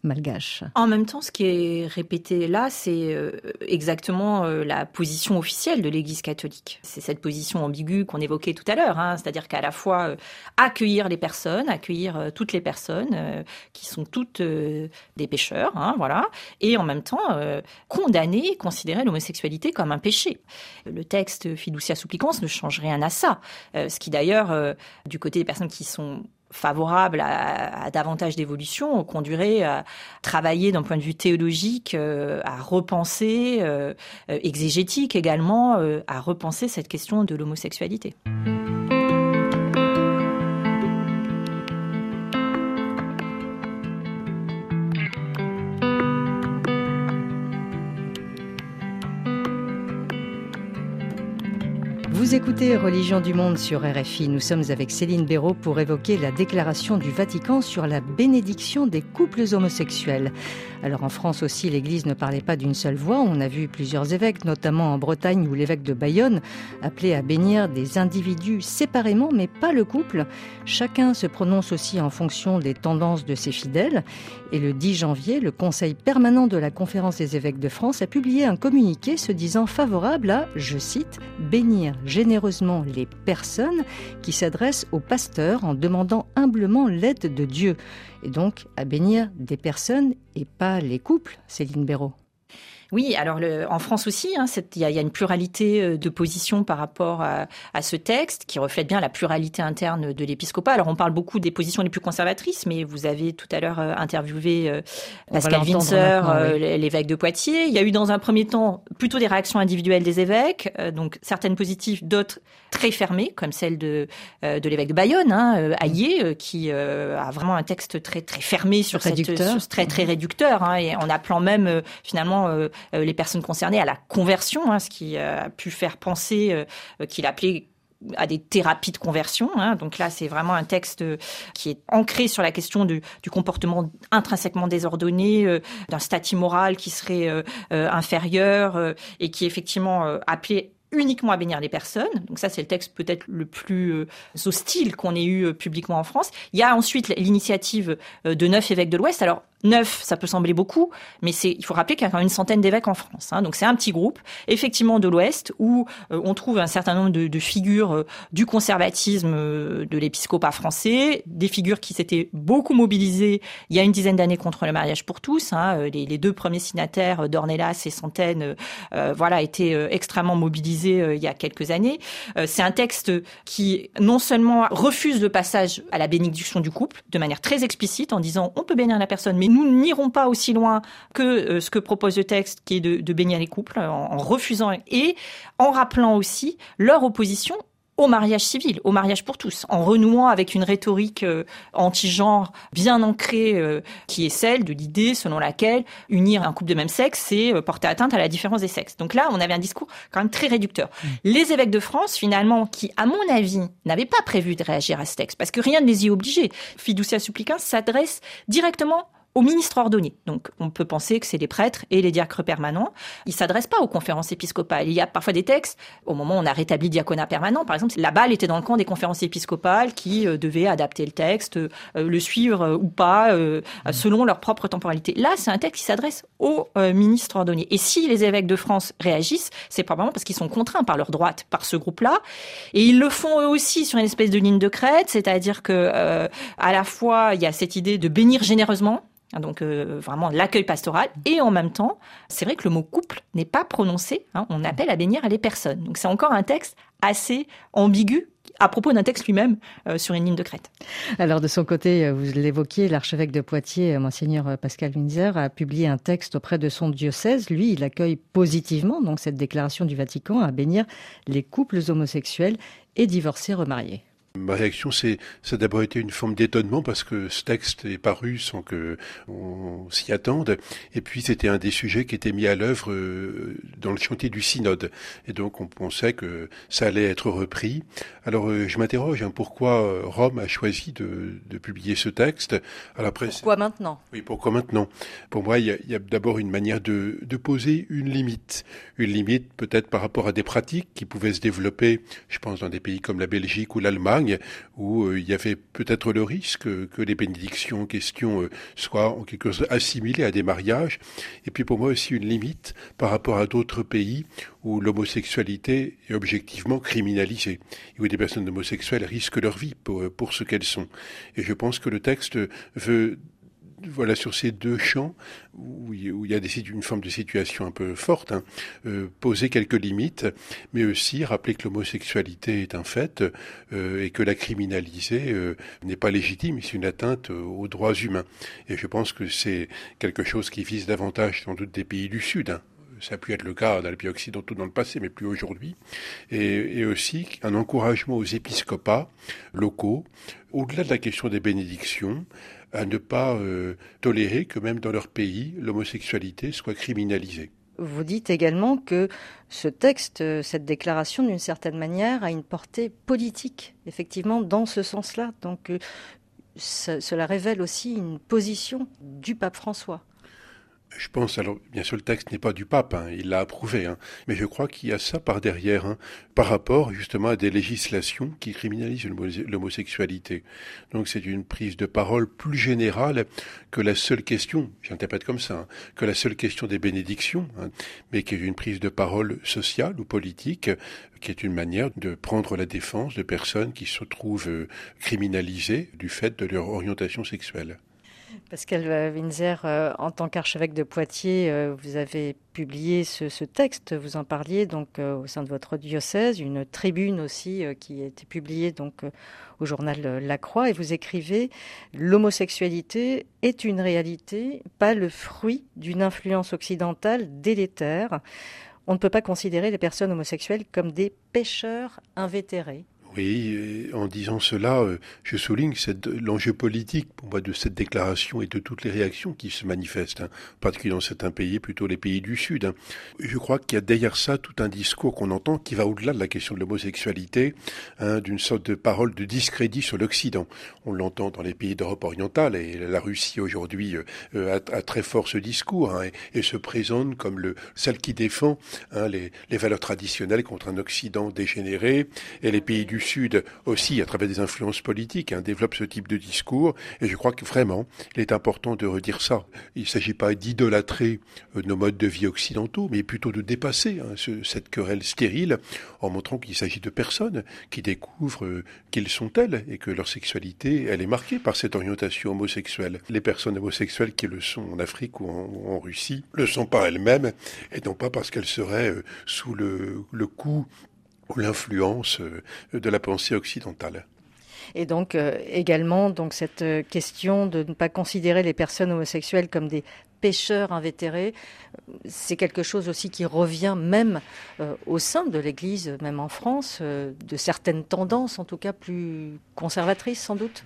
malgache. En même temps, ce qui est répété là, c'est euh, exactement euh, la position officielle de l'Église catholique. C'est cette position ambiguë qu'on évoquait tout à l'heure, hein, c'est-à-dire qu'à la fois accueillir les personnes, accueillir toutes les personnes qui sont toutes des pécheurs, hein, voilà, et en même temps condamner, considérer l'homosexualité comme un péché. Le texte Fiducia Supplicans ne change rien à ça. Euh, ce qui d'ailleurs, euh, du côté des personnes qui sont favorables à, davantage d'évolution, conduirait à travailler d'un point de vue théologique, euh, à repenser, exégétique également, à repenser cette question de l'homosexualité. Vous écoutez Religion du Monde sur RFI. Nous sommes avec Céline Béraud pour évoquer la déclaration du Vatican sur la bénédiction des couples homosexuels. Alors en France aussi, l'Église ne parlait pas d'une seule voix. On a vu plusieurs évêques, notamment en Bretagne où l'évêque de Bayonne appelait à bénir des individus séparément, mais pas le couple. Chacun se prononce aussi en fonction des tendances de ses fidèles. Et le 10 janvier, le Conseil permanent de la Conférence des évêques de France a publié un communiqué se disant favorable à, je cite, bénir généreusement les personnes qui s'adressent aux pasteurs en demandant humblement l'aide de Dieu, et donc à bénir des personnes et pas les couples, Céline Béraud. Oui, alors le, en France aussi, hein, il y, a une pluralité euh, de positions par rapport à, à, ce texte qui reflète bien la pluralité interne de l'épiscopat. Alors on parle beaucoup des positions les plus conservatrices, mais vous avez tout à l'heure euh, interviewé euh, Pascal Winzer, l'évêque de Poitiers. Il y a eu dans un premier temps plutôt des réactions individuelles des évêques, donc certaines positives, d'autres très fermées, comme celle de, de l'évêque de Bayonne, hein, Aillé, qui a vraiment un texte très très fermé sur réducteur. cette, très très réducteur, hein, et en appelant même finalement euh, les personnes concernées à la conversion, hein, ce qui a pu faire penser euh, qu'il appelait à des thérapies de conversion. Hein. Donc là, c'est vraiment un texte qui est ancré sur la question du, comportement intrinsèquement désordonné, euh, d'un statut moral qui serait inférieur et qui est effectivement appelé uniquement à bénir les personnes. Donc ça, c'est le texte peut-être le plus hostile qu'on ait eu publiquement en France. Il y a ensuite l'initiative de neuf évêques de l'Ouest. Alors, Neuf, ça peut sembler beaucoup, mais c'est, il faut rappeler qu'il y a quand même une centaine d'évêques en France. Hein, donc c'est un petit groupe, effectivement de l'Ouest, où euh, on trouve un certain nombre de, de figures euh, du conservatisme euh, de l'épiscopat français, des figures qui s'étaient beaucoup mobilisées il y a une dizaine d'années contre le mariage pour tous. Hein, les, deux premiers signataires, Dornelas et Centaine, voilà, étaient extrêmement mobilisés il y a quelques années. c'est un texte qui non seulement refuse le passage à la bénédiction du couple de manière très explicite en disant on peut bénir la personne, mais nous n'irons pas aussi loin que euh, ce que propose le texte, qui est de, de bénir les couples, en, refusant et en rappelant aussi leur opposition au mariage civil, au mariage pour tous, en renouant avec une rhétorique euh, anti-genre bien ancrée, euh, qui est celle de l'idée selon laquelle unir un couple de même sexe, c'est porter atteinte à la différence des sexes. Donc là, on avait un discours quand même très réducteur. Mmh. Les évêques de France, finalement, qui, à mon avis, n'avaient pas prévu de réagir à ce texte, parce que rien ne les y obligeait. Fiducia Supplicans s'adresse directement au ministre ordonné. Donc, on peut penser que c'est les prêtres et les diacres permanents. Ils s'adressent pas aux conférences épiscopales. Il y a parfois des textes, au moment où on a rétabli diaconat permanent, par exemple, la balle était dans le camp des conférences épiscopales qui euh, devaient adapter le texte, euh, le suivre euh, ou pas, selon leur propre temporalité. Là, c'est un texte qui s'adresse au ministre ordonné. Et si les évêques de France réagissent, c'est probablement parce qu'ils sont contraints par leur droite, par ce groupe-là. Et ils le font eux aussi sur une espèce de ligne de crête, c'est-à-dire que à la fois, il y a cette idée de bénir généreusement, donc euh, vraiment l'accueil pastoral. Et en même temps, c'est vrai que le mot couple n'est pas prononcé. Hein, on appelle à bénir les personnes. Donc c'est encore un texte assez ambigu à propos d'un texte lui-même euh, sur une ligne de crête. Alors de son côté, euh, vous l'évoquiez, l'archevêque de Poitiers, monseigneur Pascal Winzer, a publié un texte auprès de son diocèse. Lui, il accueille positivement donc cette déclaration du Vatican à bénir les couples homosexuels et divorcés remariés. Ma réaction, c'est, ça a d'abord été une forme d'étonnement parce que ce texte est paru sans que on s'y attende. Et puis, c'était un des sujets qui était mis à l'œuvre euh, dans le chantier du synode. Et donc, on pensait que ça allait être repris. Alors, euh, je m'interroge, hein, pourquoi euh, Rome a choisi de, de publier ce texte? Alors après, pourquoi maintenant? Oui, pourquoi maintenant? Pour moi, il y a, d'abord une manière de, de poser une limite. Une limite peut-être par rapport à des pratiques qui pouvaient se développer, je pense, dans des pays comme la Belgique ou l'Allemagne où euh, il y avait peut-être le risque que les bénédictions en question euh, soient en quelque sorte assimilées à des mariages. Et puis pour moi aussi une limite par rapport à d'autres pays où l'homosexualité est objectivement criminalisée, et où des personnes homosexuelles risquent leur vie pour, pour ce qu'elles sont. Et je pense que le texte veut voilà sur ces deux champs où, il y a une forme de situation un peu forte, hein, euh, poser quelques limites, mais aussi rappeler que l'homosexualité est un fait euh, et que la criminaliser euh, n'est pas légitime, c'est une atteinte aux droits humains. Et je pense que c'est quelque chose qui vise davantage sans doute des pays du Sud. Hein. ça a pu être le cas dans les pays occidentaux dans le passé, mais plus aujourd'hui, et, et, aussi un encouragement aux épiscopats locaux, au-delà de la question des bénédictions, à ne pas euh, tolérer que même dans leur pays, l'homosexualité soit criminalisée. Vous dites également que ce texte, euh, cette déclaration, d'une certaine manière, a une portée politique, effectivement, dans ce sens-là. Donc, euh, cela révèle aussi une position du pape François. Je pense, alors bien sûr le texte n'est pas du pape, hein, il l'a approuvé, hein, mais je crois qu'il y a ça par derrière, hein, par rapport justement à des législations qui criminalisent l'homosexualité. Donc c'est une prise de parole plus générale que la seule question, j'interprète comme ça, hein, que la seule question des bénédictions, hein, mais qui est une prise de parole sociale ou politique, qui est une manière de prendre la défense de personnes qui se trouvent euh, criminalisées du fait de leur orientation sexuelle. Pascal Winzer, euh, en tant qu'archevêque de Poitiers, euh, vous avez publié ce, texte, vous en parliez donc euh, au sein de votre diocèse, une tribune aussi qui a été publiée donc au journal La Croix, et vous écrivez L'homosexualité est une réalité, pas le fruit d'une influence occidentale délétère. On ne peut pas considérer les personnes homosexuelles comme des pécheurs invétérés. Oui, en disant cela, euh, je souligne l'enjeu politique pour moi de cette déclaration et de toutes les réactions qui se manifestent, hein, particulièrement dans certains pays, plutôt les pays du Sud. Hein. Je crois qu'il y a derrière ça tout un discours qu'on entend qui va au-delà de la question de l'homosexualité, hein, d'une sorte de parole de discrédit sur l'Occident. On l'entend dans les pays d'Europe orientale et la Russie aujourd'hui euh, euh, a, très fort ce discours hein, et, se présente comme le, celle qui défend les, les valeurs traditionnelles contre un Occident dégénéré et les pays du Sud aussi, à travers des influences politiques, hein, développe ce type de discours. Et je crois que vraiment, il est important de redire ça. Il ne s'agit pas d'idolâtrer euh, nos modes de vie occidentaux, mais plutôt de dépasser hein, cette querelle stérile en montrant qu'il s'agit de personnes qui découvrent euh, qu'ils sont elles et que leur sexualité, elle est marquée par cette orientation homosexuelle. Les personnes homosexuelles qui le sont en Afrique ou en, Russie le sont par elles-mêmes et non pas parce qu'elles seraient euh, sous le, le coup l'influence euh, de la pensée occidentale. Et donc euh, également donc cette euh, question de ne pas considérer les personnes homosexuelles comme des pêcheurs invétérés, c'est quelque chose aussi qui revient même au sein de l'Église, même en France, de certaines tendances, en tout cas plus conservatrices sans doute.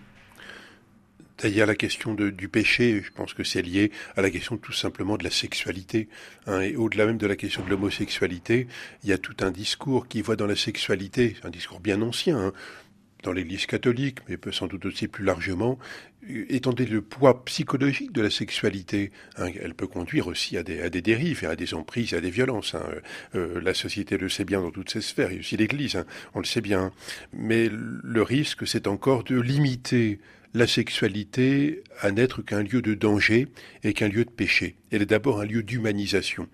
D'ailleurs, la question du péché, je pense que c'est lié à la question tout simplement de la sexualité. Hein, et au-delà même de la question de l'homosexualité, il y a tout un discours qui voit dans la sexualité, un discours bien ancien, hein, dans l'Église catholique, mais peut sans doute aussi plus largement, étant donné le poids psychologique de la sexualité, hein, elle peut conduire aussi à des, dérives, à des emprises, à des violences. Euh, la société le sait bien dans toutes ses sphères, et aussi l'Église, on le sait bien. Mais le risque, c'est encore de limiter la sexualité à n'être qu'un lieu de danger et qu'un lieu de péché. Elle est d'abord un lieu d'humanisation.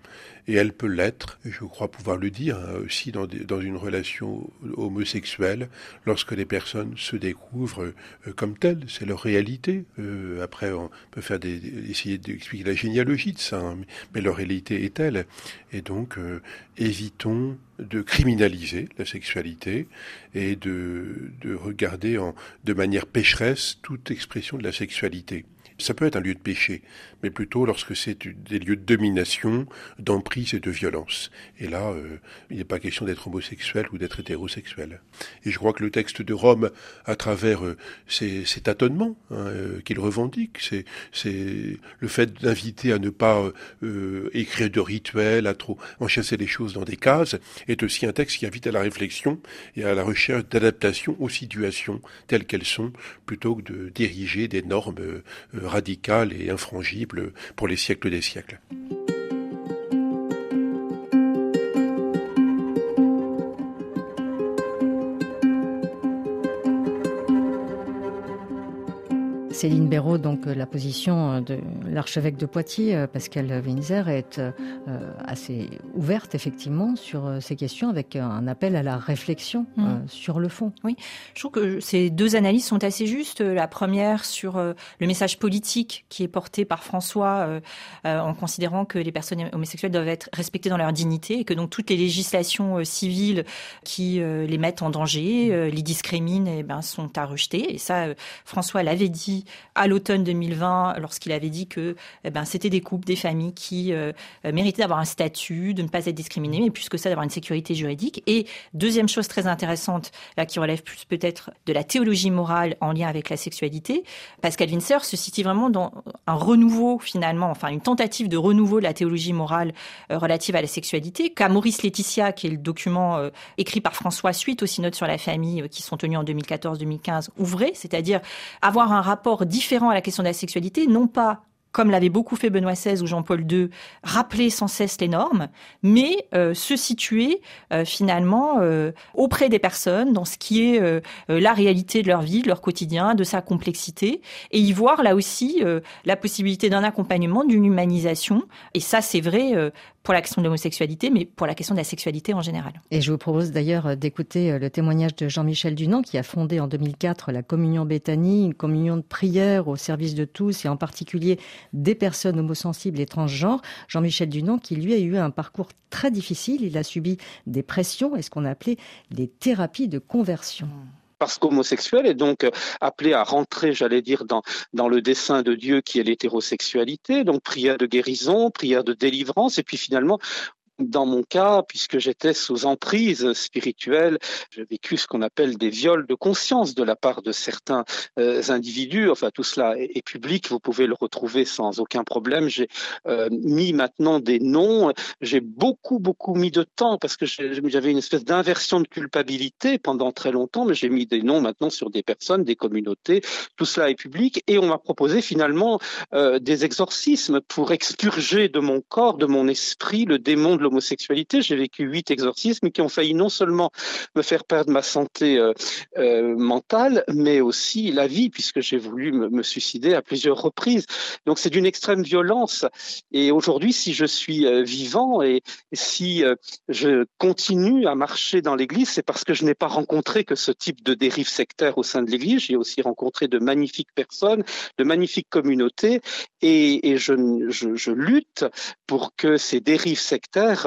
Et elle peut l'être, je crois pouvoir le dire, hein, aussi dans, une relation homosexuelle, lorsque les personnes se découvrent euh, comme telles. C'est leur réalité. Euh, après, on peut faire des, essayer d'expliquer la généalogie de ça, hein, mais leur réalité est telle. Et donc, euh, évitons de criminaliser la sexualité et de, de regarder en, de manière pécheresse toute expression de la sexualité. Ça peut être un lieu de péché, mais plutôt lorsque c'est des lieux de domination, d'emprise et de violence. Et là, euh, il n'est pas question d'être homosexuel ou d'être hétérosexuel. Et je crois que le texte de Rome, à travers euh, ces, hein, euh, qu'il revendique, c'est, le fait d'inviter à ne pas écrire de rituels, à trop enchasser les choses dans des cases, est aussi un texte qui invite à la réflexion et à la recherche d'adaptation aux situations telles qu'elles sont, plutôt que de diriger des normes radicales et infrangibles pour les siècles des siècles. Céline Béraud, donc euh, la position euh, de l'archevêque de Poitiers, euh, Pascal Winzer, est assez ouverte effectivement sur ces questions, avec un appel à la réflexion mmh. sur le fond. Oui, je trouve que ces deux analyses sont assez justes. La première sur le message politique qui est porté par François en considérant que les personnes homosexuelles doivent être respectées dans leur dignité et que donc toutes les législations civiles qui les mettent en danger, les discriminent, eh ben, sont à rejeter. Et ça, François l'avait dit à l'automne 2020 lorsqu'il avait dit que eh ben, c'était des couples, des familles qui euh, méritaient d'avoir un statut, de ne pas être discriminés, mais plus que ça, d'avoir une sécurité juridique. Et deuxième chose très intéressante, là, qui relève plus peut-être de la théologie morale en lien avec la sexualité, Pascal Winser se situe vraiment dans un renouveau finalement, enfin une tentative de renouveau de la théologie morale euh, relative à la sexualité, qu'a Maurice Laetitia, qui est le document euh, écrit par François suite aux synodes sur la famille qui sont tenus en 2014-2015, ouvrait, c'est-à-dire avoir un rapport différent à la question de la sexualité, non pas comme l'avait beaucoup fait Benoît XVI ou Jean-Paul II, rappeler sans cesse les normes, mais euh, se situer euh, finalement euh, auprès des personnes dans ce qui est la réalité de leur vie, de leur quotidien, de sa complexité, et y voir là aussi la possibilité d'un accompagnement, d'une humanisation. Et ça, c'est vrai pour la question de l'homosexualité, mais pour la question de la sexualité en général. Et je vous propose d'ailleurs euh, d'écouter euh, le témoignage de Jean-Michel Dunant, qui a fondé en 2004 la Communion Béthanie, une communion de prière au service de tous, et en particulier des personnes homosensibles et transgenres. Jean-Michel Dunant, qui lui a eu un parcours très difficile, il a subi des pressions et ce qu'on a appelé des thérapies de conversion parce qu'homosexuel est donc appelé à rentrer, j'allais dire, dans, dans le dessein de Dieu qui est l'hétérosexualité, donc prière de guérison, prière de délivrance, et puis finalement, dans mon cas, puisque j'étais sous emprise spirituelle, j'ai vécu ce qu'on appelle des viols de conscience de la part de certains euh, individus. Enfin, tout cela est, public, vous pouvez le retrouver sans aucun problème. J'ai euh, mis maintenant des noms. J'ai beaucoup, beaucoup mis de temps parce que j'avais une espèce d'inversion de culpabilité pendant très longtemps, mais j'ai mis des noms maintenant sur des personnes, des communautés. Tout cela est public et on m'a proposé finalement euh, des exorcismes pour expurger de mon corps, de mon esprit, le démon de l'homosexualité. J'ai vécu huit exorcismes qui ont failli non seulement me faire perdre ma santé euh, euh, mentale, mais aussi la vie, puisque j'ai voulu me, suicider à plusieurs reprises. Donc c'est d'une extrême violence. Et aujourd'hui, si je suis euh, vivant et, si je continue à marcher dans l'Église, c'est parce que je n'ai pas rencontré que ce type de dérive sectaire au sein de l'Église. J'ai aussi rencontré de magnifiques personnes, de magnifiques communautés, et, je, lutte pour que ces dérives sectaires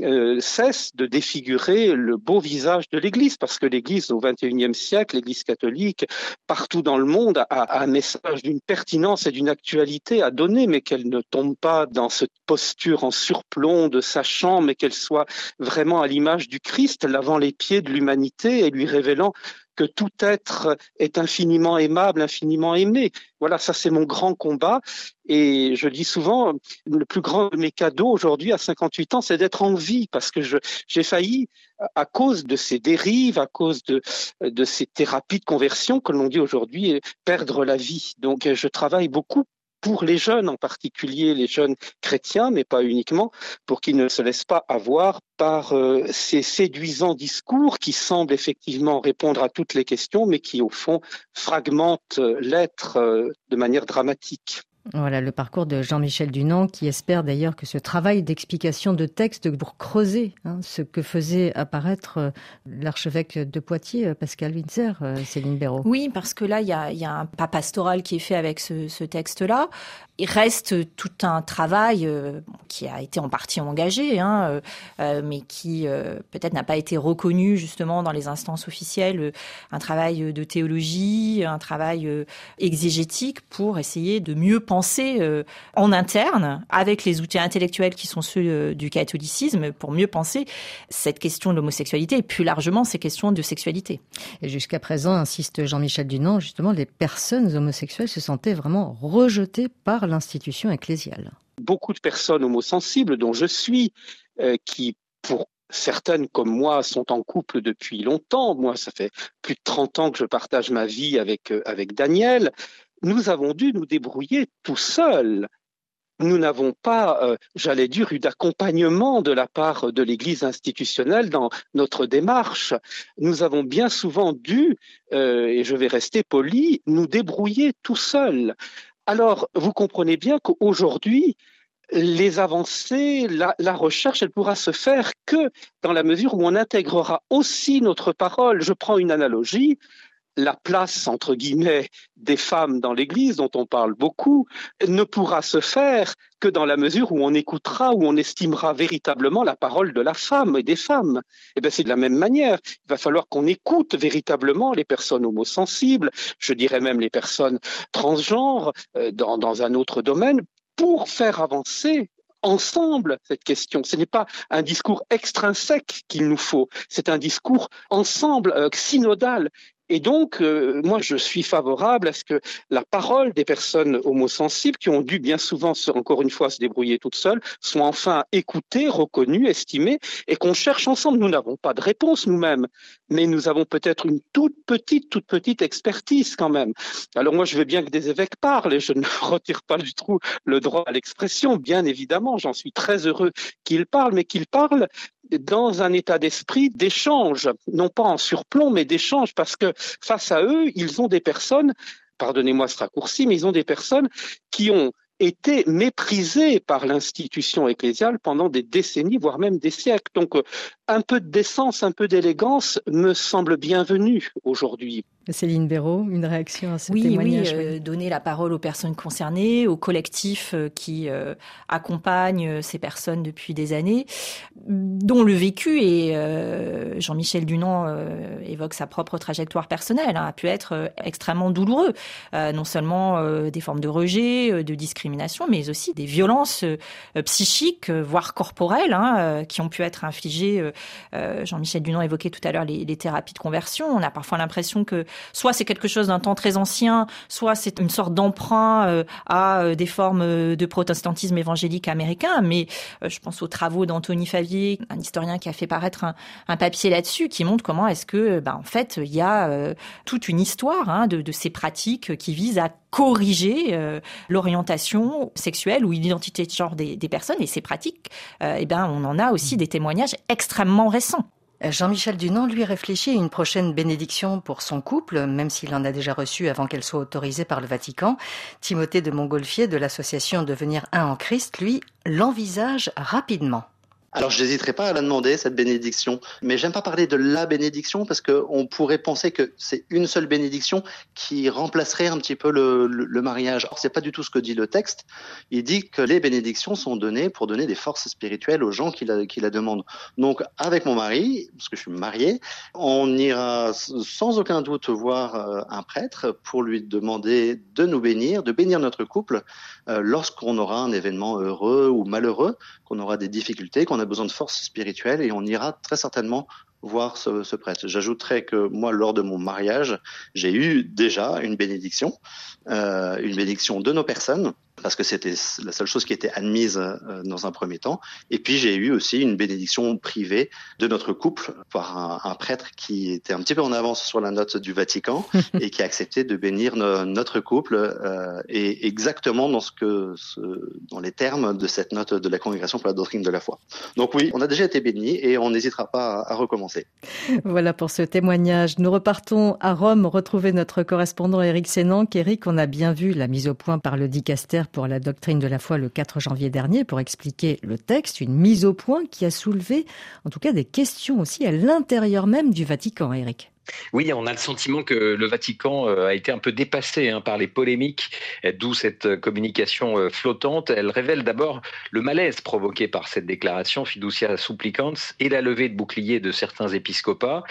euh, cesse de défigurer le beau visage de l'Église, parce que l'Église au XXIe siècle, l'Église catholique, partout dans le monde, a, un message d'une pertinence et d'une actualité à donner, mais qu'elle ne tombe pas dans cette posture en surplomb de sachant, mais qu'elle soit vraiment à l'image du Christ, lavant les pieds de l'humanité et lui révélant que tout être est infiniment aimable, infiniment aimé. Voilà, ça c'est mon grand combat. Et je dis souvent, le plus grand de mes cadeaux aujourd'hui à 58 ans, c'est d'être en vie, parce que j'ai failli, à cause de ces dérives, à cause de, de ces thérapies de conversion que l'on dit aujourd'hui, perdre la vie. Donc je travaille beaucoup pour les jeunes, en particulier les jeunes chrétiens, mais pas uniquement, pour qu'ils ne se laissent pas avoir par euh, ces séduisants discours qui semblent effectivement répondre à toutes les questions, mais qui au fond fragmentent l'être euh, de manière dramatique. Voilà le parcours de Jean-Michel Dunant qui espère d'ailleurs que ce travail d'explication de texte pour creuser hein, ce que faisait apparaître euh, l'archevêque de Poitiers, euh, Pascal Winzer, euh, Céline Béraud. Oui, parce que là, il y a, un pas pastoral qui est fait avec ce, texte-là. Il reste tout un travail qui a été en partie engagé, hein, mais qui peut-être n'a pas été reconnu justement dans les instances officielles. Un travail de théologie, un travail exégétique pour essayer de mieux penser euh, en interne, avec les outils intellectuels qui sont ceux euh, du catholicisme, pour mieux penser cette question de l'homosexualité et plus largement ces questions de sexualité. Et jusqu'à présent, insiste Jean-Michel Dunant, justement, les personnes homosexuelles se sentaient vraiment rejetées par l'institution ecclésiale. Beaucoup de personnes homosensibles, dont je suis, euh, qui, pour certaines comme moi sont en couple depuis longtemps. Moi, ça fait plus de 30 ans que je partage ma vie avec, avec Daniel nous avons dû nous débrouiller tout seuls. Nous n'avons pas, euh, j'allais dire, eu d'accompagnement de la part de l'Église institutionnelle dans notre démarche. Nous avons bien souvent dû, euh, et je vais rester poli, nous débrouiller tout seuls. Alors, vous comprenez bien qu'aujourd'hui, les avancées, la, la, recherche, elle pourra se faire que dans la mesure où on intégrera aussi notre parole. Je prends une analogie la place, entre guillemets, des femmes dans l'Église, dont on parle beaucoup, ne pourra se faire que dans la mesure où on écoutera, où on estimera véritablement la parole de la femme et des femmes. Et eh bien, c'est de la même manière. Il va falloir qu'on écoute véritablement les personnes homosensibles, je dirais même les personnes transgenres, euh, dans, un autre domaine, pour faire avancer ensemble cette question. Ce n'est pas un discours extrinsèque qu'il nous faut, c'est un discours ensemble, euh, synodal. Et donc, euh, moi, je suis favorable à ce que la parole des personnes homosensibles, qui ont dû bien souvent, encore une fois, se débrouiller toutes seules, soit enfin écoutées, reconnues, estimées, et qu'on cherche ensemble. Nous n'avons pas de réponse nous-mêmes, mais nous avons peut-être une toute petite, toute petite expertise quand même. Alors moi, je veux bien que des évêques parlent, et je ne [LAUGHS] retire pas du tout le droit à l'expression, bien évidemment. J'en suis très heureux qu'ils parlent, mais qu'ils parlent dans un état d'esprit d'échange, non pas en surplomb, mais d'échange, parce que face à eux, ils ont des personnes, pardonnez-moi ce raccourci, mais ils ont des personnes qui ont été méprisées par l'institution ecclésiale pendant des décennies, voire même des siècles. Donc, un peu de décence, un peu d'élégance me semble bienvenu aujourd'hui. Céline Béraud, une réaction à ce oui, témoignage Oui, euh, donner la parole aux personnes concernées, aux collectifs euh, qui euh, accompagnent euh, ces personnes depuis des années, dont le vécu, et euh, Jean-Michel Dunant euh, évoque sa propre trajectoire personnelle, hein, a pu être extrêmement douloureux. non seulement des formes de rejet, de discrimination, mais aussi des violences psychiques, voire corporelles, hein, qui ont pu être infligées. Jean-Michel Dunant évoquait tout à l'heure les, les thérapies de conversion. On a parfois l'impression que soit c'est quelque chose d'un temps très ancien, soit c'est une sorte d'emprunt euh, à euh, des formes euh, de protestantisme évangélique américain. Mais je pense aux travaux d'Anthony Favier, un historien qui a fait paraître un, papier là-dessus, qui montre comment est-ce que, bah, en fait, il y a toute une histoire hein, de, ces pratiques qui visent à corriger l'orientation sexuelle ou l'identité de genre des, personnes et ces pratiques, eh ben, on en a aussi des témoignages extrêmement récents. Jean-Michel Dunant, lui, réfléchit à une prochaine bénédiction pour son couple, même s'il en a déjà reçu avant qu'elle soit autorisée par le Vatican. Timothée de Montgolfier de l'association Devenir un en Christ, lui, l'envisage rapidement. Alors, je n'hésiterai pas à la demander, cette bénédiction. Mais j'aime pas parler de la bénédiction parce qu'on pourrait penser que c'est une seule bénédiction qui remplacerait un petit peu le, mariage. Or, c'est pas du tout ce que dit le texte. Il dit que les bénédictions sont données pour donner des forces spirituelles aux gens qui la, qui la demandent. Donc, avec mon mari, parce que je suis marié, on ira sans aucun doute voir euh, un prêtre pour lui demander de nous bénir, de bénir notre couple euh, lorsqu'on aura un événement heureux ou malheureux, qu'on aura des difficultés, qu'on a besoin de force spirituelle et on ira très certainement voir ce, ce prêtre. J'ajouterais que moi, lors de mon mariage, j'ai eu déjà une bénédiction, euh, une bénédiction de nos personnes, parce que c'était la seule chose qui était admise euh, dans un premier temps. Et puis j'ai eu aussi une bénédiction privée de notre couple par un, un, prêtre qui était un petit peu en avance sur la note du Vatican [LAUGHS] et qui a accepté de bénir no, notre couple euh, et exactement dans ce que ce, dans les termes de cette note de la congrégation pour la doctrine de la foi. Donc oui, on a déjà été bénis et on n'hésitera pas à, à recommencer. Voilà pour ce témoignage. Nous repartons à Rome retrouver notre correspondant Éric Sénan. Éric, on a bien vu la mise au point par le dicaster pour la doctrine de la foi le 4 janvier dernier pour expliquer le texte, une mise au point qui a soulevé en tout cas des questions aussi à l'intérieur même du Vatican, Eric. Oui, on a le sentiment que le Vatican euh, a été un peu dépassé hein, par les polémiques, d'où cette euh, communication euh, flottante. Elle révèle d'abord le malaise provoqué par cette déclaration fiducia supplicans et la levée de boucliers de certains épiscopats.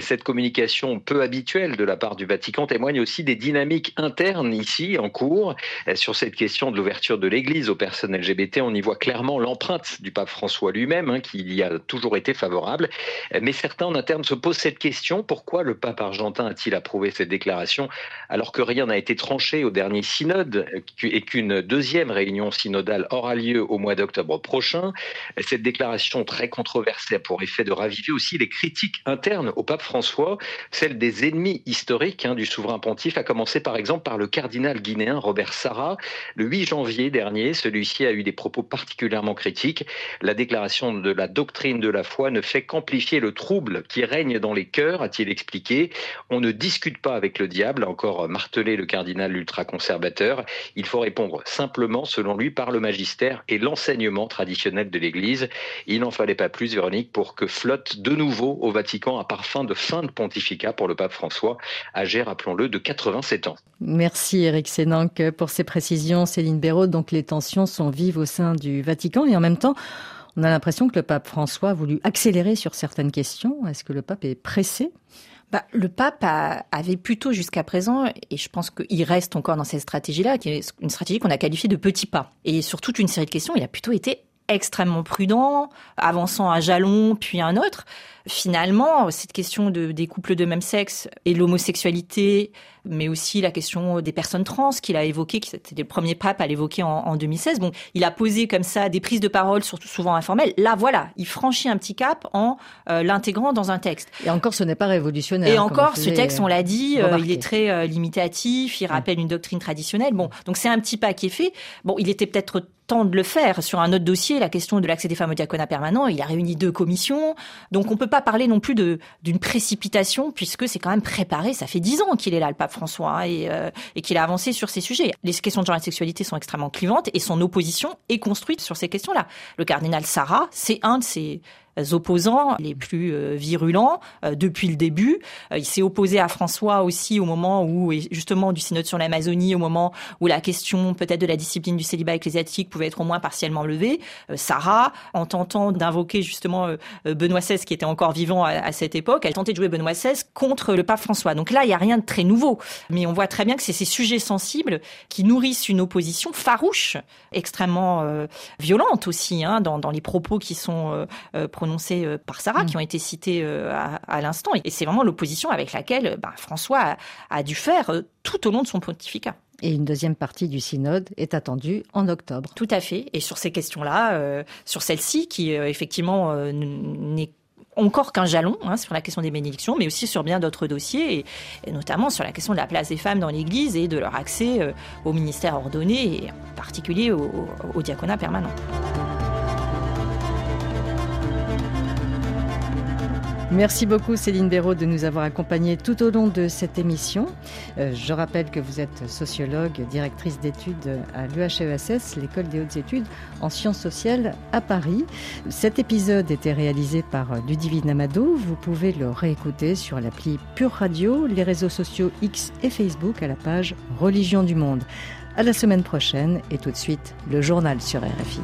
Cette communication peu habituelle de la part du Vatican témoigne aussi des dynamiques internes ici en cours. Sur cette question de l'ouverture de l'Église aux personnes LGBT, on y voit clairement l'empreinte du pape François lui-même, hein, qui y a toujours été favorable. Mais certains en interne se posent cette question, pourquoi le pape argentin a-t-il approuvé cette déclaration alors que rien n'a été tranché au dernier synode et qu'une deuxième réunion synodale aura lieu au mois d'octobre prochain Cette déclaration très controversée a pour effet de raviver aussi les critiques internes au pape François, celles des ennemis historiques hein, du souverain pontife, à commencer par exemple par le cardinal guinéen Robert Sarra. Le 8 janvier dernier, celui-ci a eu des propos particulièrement critiques. La déclaration de la doctrine de la foi ne fait qu'amplifier le trouble qui règne dans les cœurs, a-t-il expliqué on ne discute pas avec le diable, encore martelé le cardinal ultra-conservateur. Il faut répondre simplement, selon lui, par le magistère et l'enseignement traditionnel de l'Église. Il n'en fallait pas plus, Véronique, pour que flotte de nouveau au Vatican un parfum de fin de pontificat pour le pape François, âgé, rappelons-le, de 87 ans. Merci Eric Sénanque pour ces précisions. Céline Béraud, donc les tensions sont vives au sein du Vatican et en même temps, on a l'impression que le pape François a voulu accélérer sur certaines questions. Est-ce que le pape est pressé? Bah, le pape avait plutôt jusqu'à présent, et je pense qu'il reste encore dans cette stratégie-là, qui est une stratégie qu'on a qualifiée de petit pas. Et sur toute une série de questions, il a plutôt été extrêmement prudent, avançant un jalon puis un autre. Finalement, cette question de, des couples de même sexe et l'homosexualité, mais aussi la question des personnes trans qu'il a évoqué, qui c'était le premier pape à l'évoquer en, 2016. Bon, il a posé comme ça des prises de parole, surtout souvent informelles. Là, voilà, il franchit un petit cap en euh, l'intégrant dans un texte. Et encore, ce n'est pas révolutionnaire. Et encore, ce texte, on l'a dit, euh, il est très euh, limitatif, il rappelle une doctrine traditionnelle. Bon, donc c'est un petit pas qui est fait. Bon, il était peut-être temps de le faire. Sur un autre dossier, la question de l'accès des femmes au diaconat permanent, il a réuni deux commissions. Donc on peut pas parler non plus d'une précipitation puisque c'est quand même préparé. Ça fait dix ans qu'il est là, le pape François, hein, et, euh, et qu'il a avancé sur ces sujets. Les questions de genre et de sexualité sont extrêmement clivantes et son opposition est construite sur ces questions-là. Le cardinal Sarah, c'est un de ces opposants les plus euh, virulents euh, depuis le début. Euh, il s'est opposé à François aussi au moment où, justement, du synode sur l'Amazonie, au moment où la question peut-être de la discipline du célibat ecclésiastique pouvait être au moins partiellement levée. Sarah, en tentant d'invoquer justement Benoît XVI, qui était encore vivant à, cette époque, elle tentait de jouer Benoît XVI contre le pape François. Donc là, il n'y a rien de très nouveau. Mais on voit très bien que c'est ces sujets sensibles qui nourrissent une opposition farouche, extrêmement violente aussi, hein, dans, les propos qui sont prononcés euh, par Sarah, mm. qui ont été cités euh, à, l'instant. Et c'est vraiment l'opposition avec laquelle bah, François a, dû faire euh, tout au long de son pontificat. Et une deuxième partie du synode est attendue en octobre. Tout à fait. Et sur ces questions-là, sur celle-ci, qui effectivement n'est encore qu'un jalon hein, sur la question des bénédictions, mais aussi sur bien d'autres dossiers, et, notamment sur la question de la place des femmes dans l'Église et de leur accès au ministère ordonné, et en particulier au diaconat permanent. Merci beaucoup Céline Béraud de nous avoir accompagnés tout au long de cette émission. Euh, je rappelle que vous êtes sociologue, directrice d'études à l'UHESS, l'école des hautes études en sciences sociales à Paris. Cet épisode était réalisé par Ludivine Amado. Vous pouvez le réécouter sur l'appli Pure Radio, les réseaux sociaux X et Facebook à la page Religion du Monde. À la semaine prochaine et tout de suite le journal sur RFI.